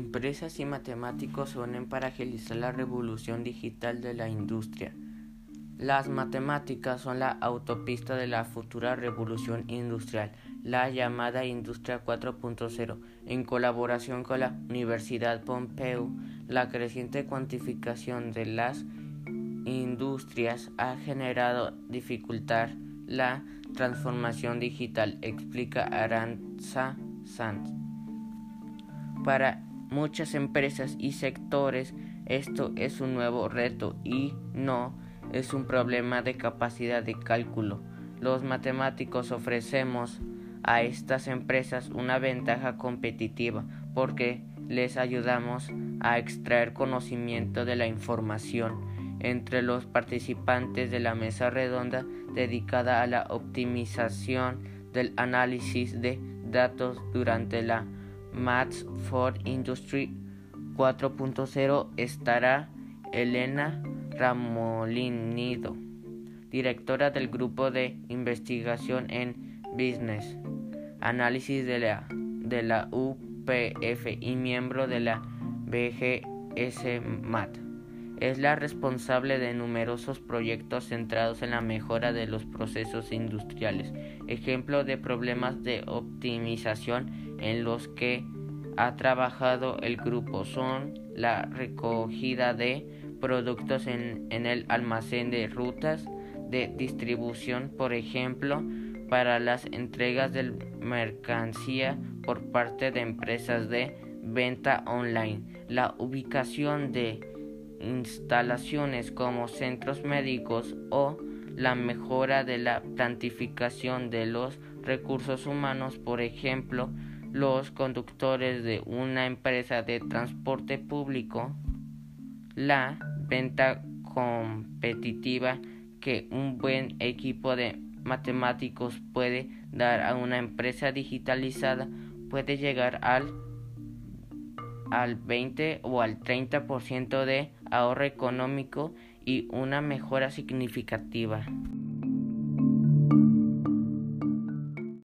Empresas y matemáticos se unen para agilizar la revolución digital de la industria. Las matemáticas son la autopista de la futura revolución industrial, la llamada Industria 4.0. En colaboración con la Universidad Pompeu, la creciente cuantificación de las industrias ha generado dificultar la transformación digital, explica Aranza Sanz. Para muchas empresas y sectores esto es un nuevo reto y no es un problema de capacidad de cálculo. Los matemáticos ofrecemos a estas empresas una ventaja competitiva porque les ayudamos a extraer conocimiento de la información entre los participantes de la mesa redonda dedicada a la optimización del análisis de datos durante la Maths for Industry 4.0 estará Elena Ramolinido, directora del grupo de investigación en Business Análisis de la, UPF y miembro de la BGS MAT. Es la responsable de numerosos proyectos centrados en la mejora de los procesos industriales. Ejemplo de problemas de optimización en los que ha trabajado el grupo son la recogida de productos en, en el almacén de rutas de distribución, por ejemplo, para las entregas de mercancía por parte de empresas de venta online, la ubicación de instalaciones como centros médicos o la mejora de la plantificación de los recursos humanos, por ejemplo, los conductores de una empresa de transporte público, la venta competitiva que un buen equipo de matemáticos puede dar a una empresa digitalizada puede llegar al al 20 o al 30% de ahorro económico y una mejora significativa.